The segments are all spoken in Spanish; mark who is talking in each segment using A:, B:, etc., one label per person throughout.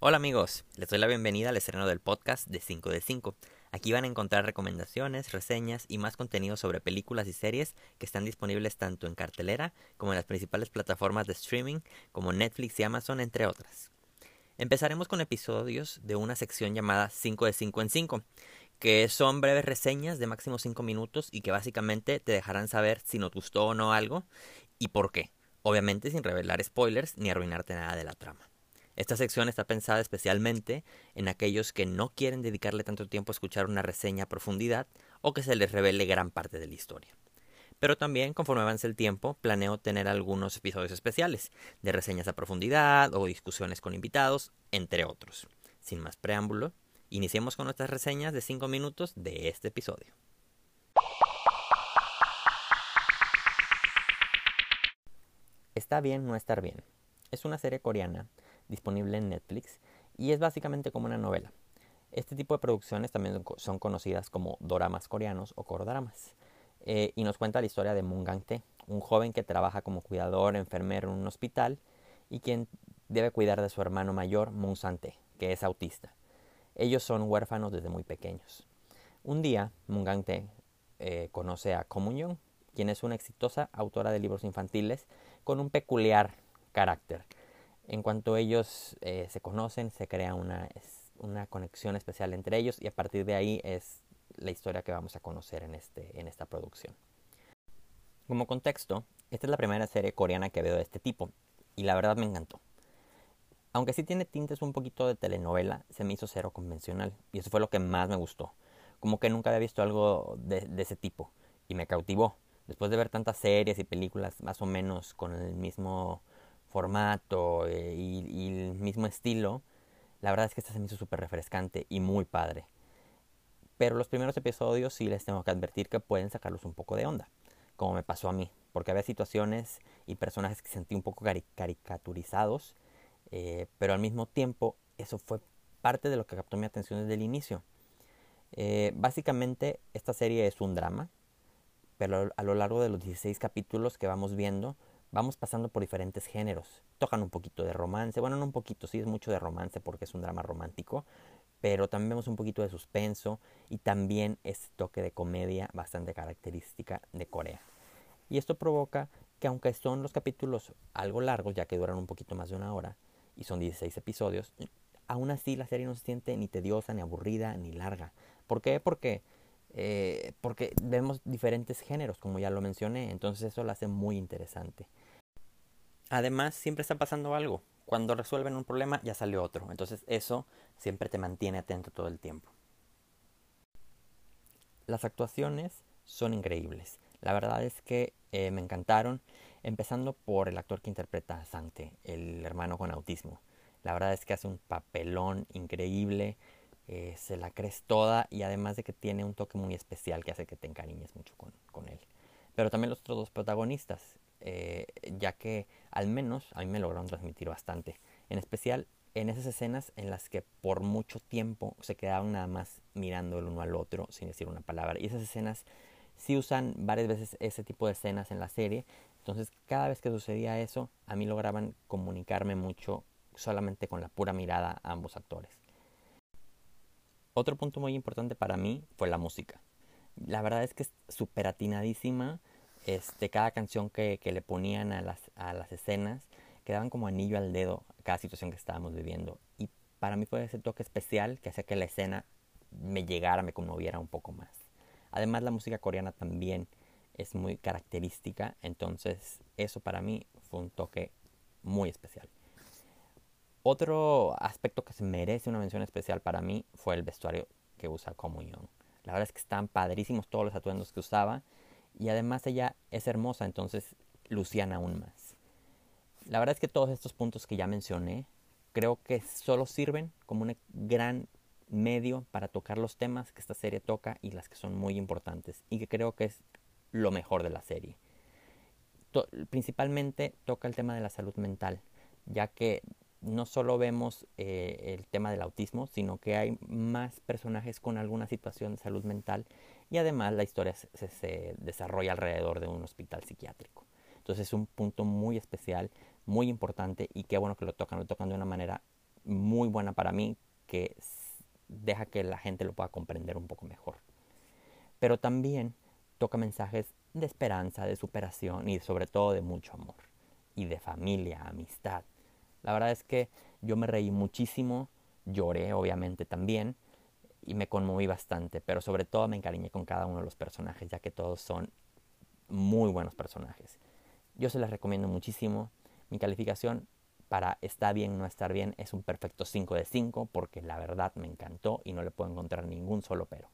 A: Hola amigos, les doy la bienvenida al estreno del podcast de 5 de 5. Aquí van a encontrar recomendaciones, reseñas y más contenido sobre películas y series que están disponibles tanto en cartelera como en las principales plataformas de streaming como Netflix y Amazon, entre otras. Empezaremos con episodios de una sección llamada 5 de 5 en 5, que son breves reseñas de máximo 5 minutos y que básicamente te dejarán saber si nos gustó o no algo y por qué, obviamente sin revelar spoilers ni arruinarte nada de la trama. Esta sección está pensada especialmente en aquellos que no quieren dedicarle tanto tiempo a escuchar una reseña a profundidad o que se les revele gran parte de la historia. Pero también, conforme avance el tiempo, planeo tener algunos episodios especiales, de reseñas a profundidad o discusiones con invitados, entre otros. Sin más preámbulo, iniciemos con nuestras reseñas de 5 minutos de este episodio. Está bien no estar bien. Es una serie coreana disponible en Netflix y es básicamente como una novela. Este tipo de producciones también son conocidas como doramas coreanos o cordramas. Eh, y nos cuenta la historia de Moon Gang-tae, un joven que trabaja como cuidador enfermero en un hospital y quien debe cuidar de su hermano mayor, Moon San-tae, que es autista. Ellos son huérfanos desde muy pequeños. Un día, Moon Gang-tae eh, conoce a Ko quien es una exitosa autora de libros infantiles con un peculiar carácter en cuanto ellos eh, se conocen, se crea una, una conexión especial entre ellos y a partir de ahí es la historia que vamos a conocer en, este, en esta producción. Como contexto, esta es la primera serie coreana que veo de este tipo y la verdad me encantó. Aunque sí tiene tintes un poquito de telenovela, se me hizo cero convencional y eso fue lo que más me gustó. Como que nunca había visto algo de, de ese tipo y me cautivó. Después de ver tantas series y películas más o menos con el mismo formato eh, y, el mismo estilo, la verdad es que esta se me hizo súper refrescante y muy padre. Pero los primeros episodios sí les tengo que advertir que pueden sacarlos un poco de onda, como me pasó a mí, porque había situaciones y personajes que sentí un poco caricaturizados, eh, pero al mismo tiempo eso fue parte de lo que captó mi atención desde el inicio. Eh, básicamente esta serie es un drama, pero a lo largo de los 16 capítulos que vamos viendo, vamos pasando por diferentes géneros. Tocan un poquito de romance, bueno, no un poquito, sí es mucho de romance porque es un drama romántico, pero también vemos un poquito de suspenso y también este toque de comedia bastante característica de Corea. Y esto provoca que aunque son los capítulos algo largos, ya que duran un poquito más de una hora, y son 16 episodios, aún así la serie no se siente ni tediosa, ni aburrida, ni larga. ¿Por qué? Porque eh, porque vemos diferentes géneros, como ya lo mencioné, entonces eso lo hace muy interesante. Además, siempre está pasando algo. Cuando resuelven un problema, ya sale otro. Entonces eso siempre te mantiene atento todo el tiempo. Las actuaciones son increíbles. La verdad es que eh, me encantaron, empezando por el actor que interpreta a Sante, el hermano con autismo. La verdad es que hace un papelón increíble. Eh, se la crees toda y además de que tiene un toque muy especial que hace que te encariñes mucho con, él. Pero también los otros dos protagonistas, eh, ya que al menos a mí me lograron transmitir bastante. En especial en esas escenas en las que por mucho tiempo se quedaban nada más mirando el uno al otro sin decir una palabra. Y esas escenas sí usan varias veces ese tipo de escenas en la serie. Entonces cada vez que sucedía eso, a mí lograban comunicarme mucho solamente con la pura mirada a ambos actores. Otro punto muy importante para mí fue la música. La verdad es que es súper atinadísima. Este, cada canción que, le ponían a las, a las escenas quedaban como anillo al dedo cada situación que estábamos viviendo. Y para mí fue ese toque especial que hacía que la escena me llegara, me conmoviera un poco más. Además la música coreana también es muy característica, entonces eso para mí fue un toque muy especial. Otro aspecto que se merece una mención especial para mí fue el vestuario que usa Young. La verdad es que están padrísimos todos los atuendos que usaba y además ella es hermosa, entonces lucían aún más. La verdad es que todos estos puntos que ya mencioné creo que solo sirven como un gran medio para tocar los temas que esta serie toca y las que son muy importantes y que creo que es lo mejor de la serie. principalmente toca el tema de la salud mental, ya que no solo vemos eh, el tema del autismo, sino que hay más personajes con alguna situación de salud mental y además la historia se, desarrolla alrededor de un hospital psiquiátrico. Entonces es un punto muy especial, muy importante y qué bueno que lo tocan, lo tocan de una manera muy buena para mí que deja que la gente lo pueda comprender un poco mejor. Pero también toca mensajes de esperanza, de superación y sobre todo de mucho amor y de familia, amistad. La verdad es que yo me reí muchísimo, lloré obviamente también y me conmoví bastante, pero sobre todo me encariñé con cada uno de los personajes, ya que todos son muy buenos personajes. Yo se les recomiendo muchísimo. Mi calificación para está bien, no estar bien es un perfecto 5 de 5 porque la verdad me encantó y no le puedo encontrar ningún solo pero.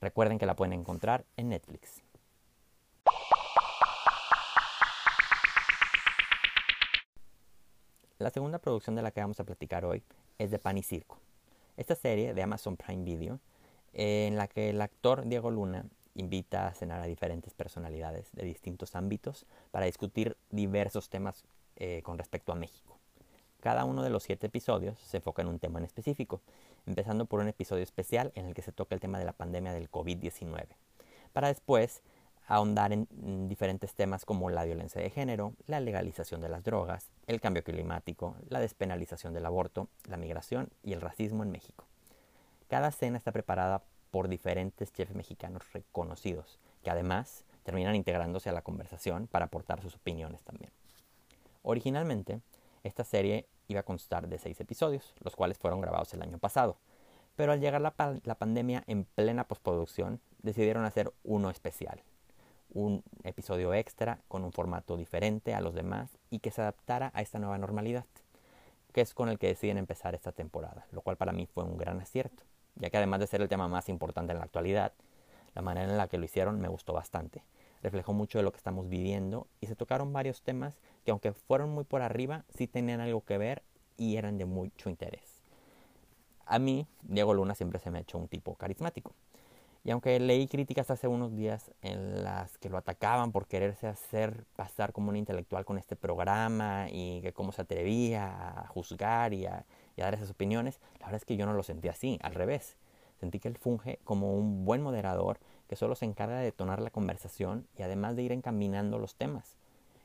A: Recuerden que la pueden encontrar en Netflix. La segunda producción de la que vamos a platicar hoy es de Pan y Circo. Esta serie de Amazon Prime Video, en la que el actor Diego Luna invita a cenar a diferentes personalidades de distintos ámbitos para discutir diversos temas eh, con respecto a México. Cada uno de los siete episodios se enfoca en un tema en específico, empezando por un episodio especial en el que se toca el tema de la pandemia del COVID-19, para después ahondar en diferentes temas como la violencia de género, la legalización de las drogas, el cambio climático, la despenalización del aborto, la migración y el racismo en México. Cada cena está preparada por diferentes chefs mexicanos reconocidos, que además terminan integrándose a la conversación para aportar sus opiniones también. Originalmente, esta serie iba a constar de seis episodios, los cuales fueron grabados el año pasado, pero al llegar la, la pandemia en plena postproducción, decidieron hacer uno especial, un episodio extra con un formato diferente a los demás y que se adaptara a esta nueva normalidad, que es con el que deciden empezar esta temporada, lo cual para mí fue un gran acierto, ya que además de ser el tema más importante en la actualidad, la manera en la que lo hicieron me gustó bastante. Reflejó mucho de lo que estamos viviendo y se tocaron varios temas que aunque fueron muy por arriba, sí tenían algo que ver y eran de mucho interés. A mí, Diego Luna siempre se me ha hecho un tipo carismático. Y aunque leí críticas hace unos días en las que lo atacaban por quererse hacer pasar como un intelectual con este programa y que cómo se atrevía a juzgar y a, dar esas opiniones, la verdad es que yo no lo sentí así, al revés. Sentí que él funge como un buen moderador que solo se encarga de detonar la conversación y además de ir encaminando los temas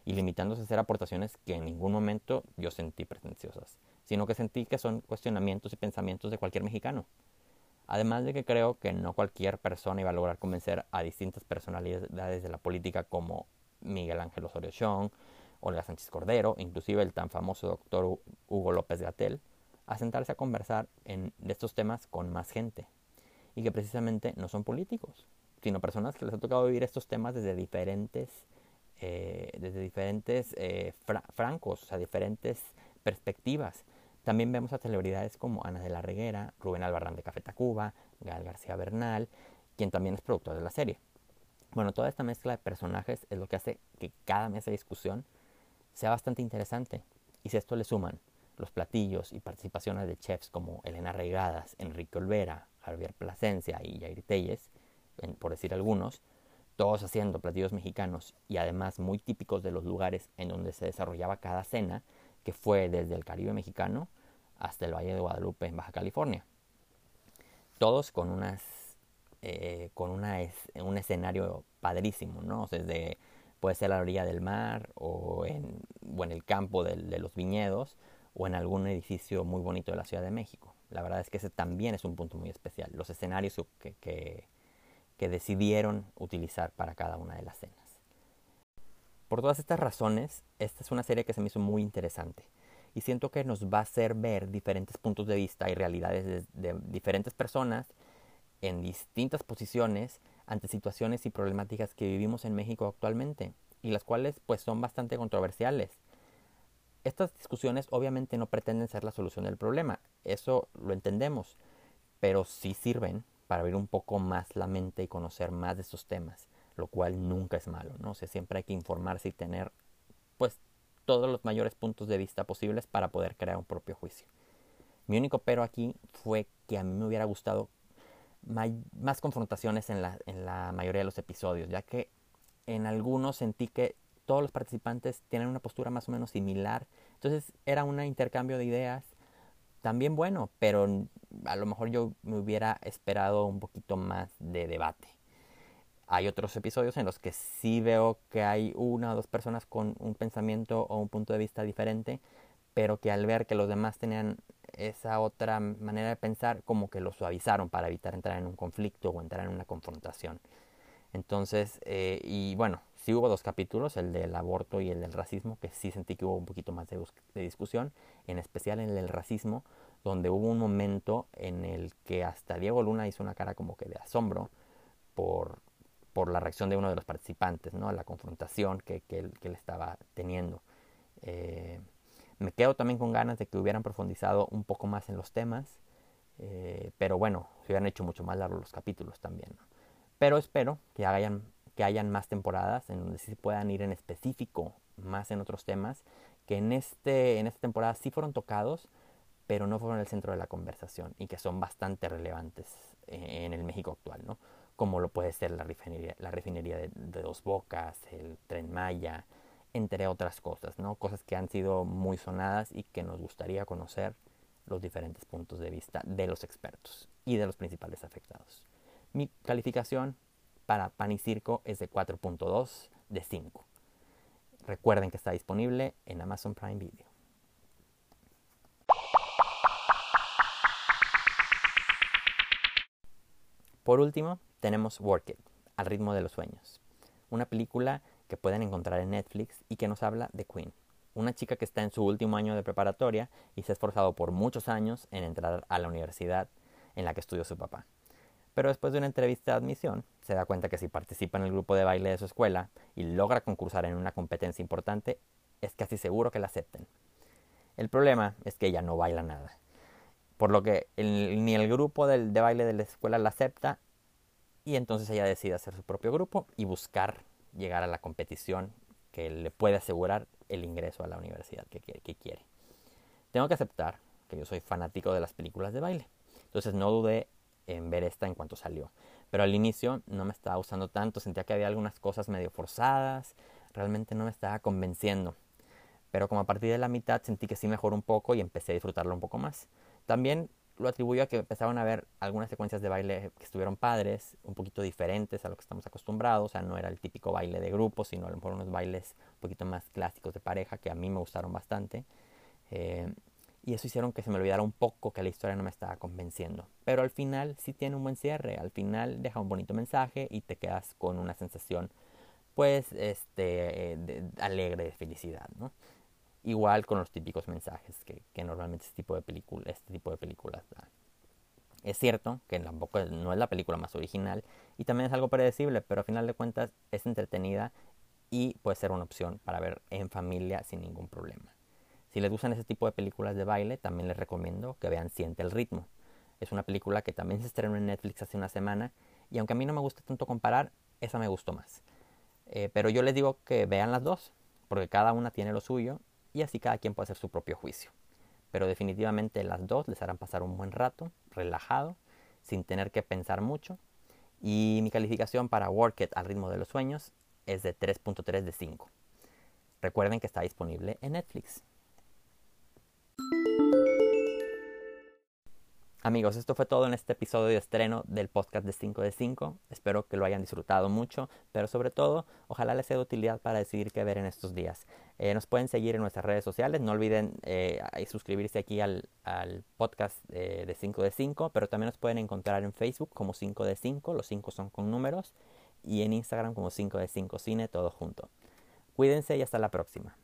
A: y limitándose a hacer aportaciones que en ningún momento yo sentí pretenciosas, sino que sentí que son cuestionamientos y pensamientos de cualquier mexicano. Además de que creo que no cualquier persona iba a lograr convencer a distintas personalidades de la política como Miguel Ángel Osorio Chong, Olga Sánchez Cordero, inclusive el tan famoso doctor Hugo López Gatel, a sentarse a conversar en, de estos temas con más gente. Y que precisamente no son políticos, sino personas que les ha tocado vivir estos temas desde diferentes, eh, desde diferentes eh, francos, o sea, diferentes perspectivas. También vemos a celebridades como Ana de la Reguera, Rubén Albarrán de Café Tacuba, Gal García Bernal, quien también es productor de la serie. Bueno, toda esta mezcla de personajes es lo que hace que cada mesa de discusión sea bastante interesante. Y si esto le suman los platillos y participaciones de chefs como Elena Regadas, Enrique Olvera, Javier Plasencia y Jair Telles, por decir algunos, todos haciendo platillos mexicanos y además muy típicos de los lugares en donde se desarrollaba cada cena, que fue desde el Caribe mexicano hasta el Valle de Guadalupe en Baja California. Todos con unas eh, con una un escenario padrísimo, ¿no? Desde puede ser a la orilla del mar o en, en el campo de, los viñedos o en algún edificio muy bonito de la Ciudad de México. La verdad es que ese también es un punto muy especial, los escenarios que, que, que decidieron utilizar para cada una de las cenas. Por todas estas razones, esta es una serie que se me hizo muy interesante y siento que nos va a hacer ver diferentes puntos de vista y realidades de, diferentes personas en distintas posiciones ante situaciones y problemáticas que vivimos en México actualmente y las cuales pues son bastante controversiales. Estas discusiones obviamente no pretenden ser la solución del problema, eso lo entendemos, pero sí sirven para abrir un poco más la mente y conocer más de estos temas, lo cual nunca es malo, ¿no? O siempre hay que informarse y tener pues todos los mayores puntos de vista posibles para poder crear un propio juicio. Mi único pero aquí fue que a mí me hubiera gustado más confrontaciones en la, mayoría de los episodios, ya que en algunos sentí que todos los participantes tienen una postura más o menos similar. Entonces era un intercambio de ideas también bueno, pero a lo mejor yo me hubiera esperado un poquito más de debate. Hay otros episodios en los que sí veo que hay una o dos personas con un pensamiento o un punto de vista diferente, pero que al ver que los demás tenían esa otra manera de pensar como que lo suavizaron para evitar entrar en un conflicto o entrar en una confrontación. Entonces, eh, y bueno, sí hubo dos capítulos, el del aborto y el del racismo, que sí sentí que hubo un poquito más de, de discusión, en especial en el del racismo, donde hubo un momento en el que hasta Diego Luna hizo una cara como que de asombro por, por la reacción de uno de los participantes, ¿no? la confrontación que, que, él, que él, estaba teniendo. Eh, me quedo también con ganas de que hubieran profundizado un poco más en los temas, eh, pero bueno, se hubieran hecho mucho más largos los capítulos también. Pero espero que hayan, que hayan más temporadas en donde sí puedan ir en específico más en otros temas, que en, este, en esta temporada sí fueron tocados, pero no fueron el centro de la conversación y que son bastante relevantes en el México actual, ¿no? Como lo puede ser la refinería, la refinería de, Dos Bocas, el Tren Maya, entre otras cosas, ¿no? Cosas que han sido muy sonadas y que nos gustaría conocer los diferentes puntos de vista de los expertos y de los principales afectados. Mi calificación para Pan y Circo es de 4.2 de 5. Recuerden que está disponible en Amazon Prime Video. Por último, tenemos Work It, al ritmo de los sueños, una película que pueden encontrar en Netflix y que nos habla de Queen, una chica que está en su último año de preparatoria y se ha esforzado por muchos años en entrar a la universidad en la que estudió su papá. Pero después de una entrevista de admisión, se da cuenta que si participa en el grupo de baile de su escuela y logra concursar en una competencia importante, es casi seguro que la acepten. El problema es que ella no baila nada por lo que ni el grupo de baile de la escuela la acepta y entonces ella decide hacer su propio grupo y buscar llegar a la competición que le puede asegurar el ingreso a la universidad que, que quiere. Tengo que aceptar que yo soy fanático de las películas de baile, entonces no dudé en ver esta en cuanto salió. Pero al inicio no me estaba gustando tanto, sentía que había algunas cosas medio forzadas, realmente no me estaba convenciendo. Pero como a partir de la mitad sentí que sí mejoró un poco y empecé a disfrutarlo un poco más. También lo atribuyo a que empezaron a ver algunas secuencias de baile que estuvieron padres, un poquito diferentes a lo que estamos acostumbrados, o sea, no era el típico baile de grupo, sino a lo mejor unos bailes un poquito más clásicos de pareja que a mí me gustaron bastante. Eh, y eso hicieron que se me olvidara un poco que la historia no me estaba convenciendo. Pero al final sí tiene un buen cierre, al final deja un bonito mensaje y te quedas con una sensación pues este eh, alegre de felicidad, ¿no? Igual con los típicos mensajes que, normalmente este tipo de, película, este tipo de películas dan. Es cierto que tampoco no es la película más original y también es algo predecible, pero a final de cuentas es entretenida y puede ser una opción para ver en familia sin ningún problema. Si les gustan ese tipo de películas de baile, también les recomiendo que vean Siente el ritmo. Es una película que también se estrenó en Netflix hace una semana y aunque a mí no me gusta tanto comparar, esa me gustó más. Eh, pero yo les digo que vean las dos, porque cada una tiene lo suyo y así cada quien puede hacer su propio juicio. Pero definitivamente las dos les harán pasar un buen rato, relajado, sin tener que pensar mucho. Y mi calificación para Work It al ritmo de los sueños es de 3.3 de 5. Recuerden que está disponible en Netflix. Amigos, esto fue todo en este episodio de estreno del podcast de 5 de 5. Espero que lo hayan disfrutado mucho, pero sobre todo, ojalá les sea de utilidad para decidir qué ver en estos días. Eh, nos pueden seguir en nuestras redes sociales, no olviden eh, suscribirse aquí al, podcast de 5 de 5, pero también nos pueden encontrar en Facebook como 5 de 5, los 5 son con números, y en Instagram como 5 de 5 Cine, todo junto. Cuídense y hasta la próxima.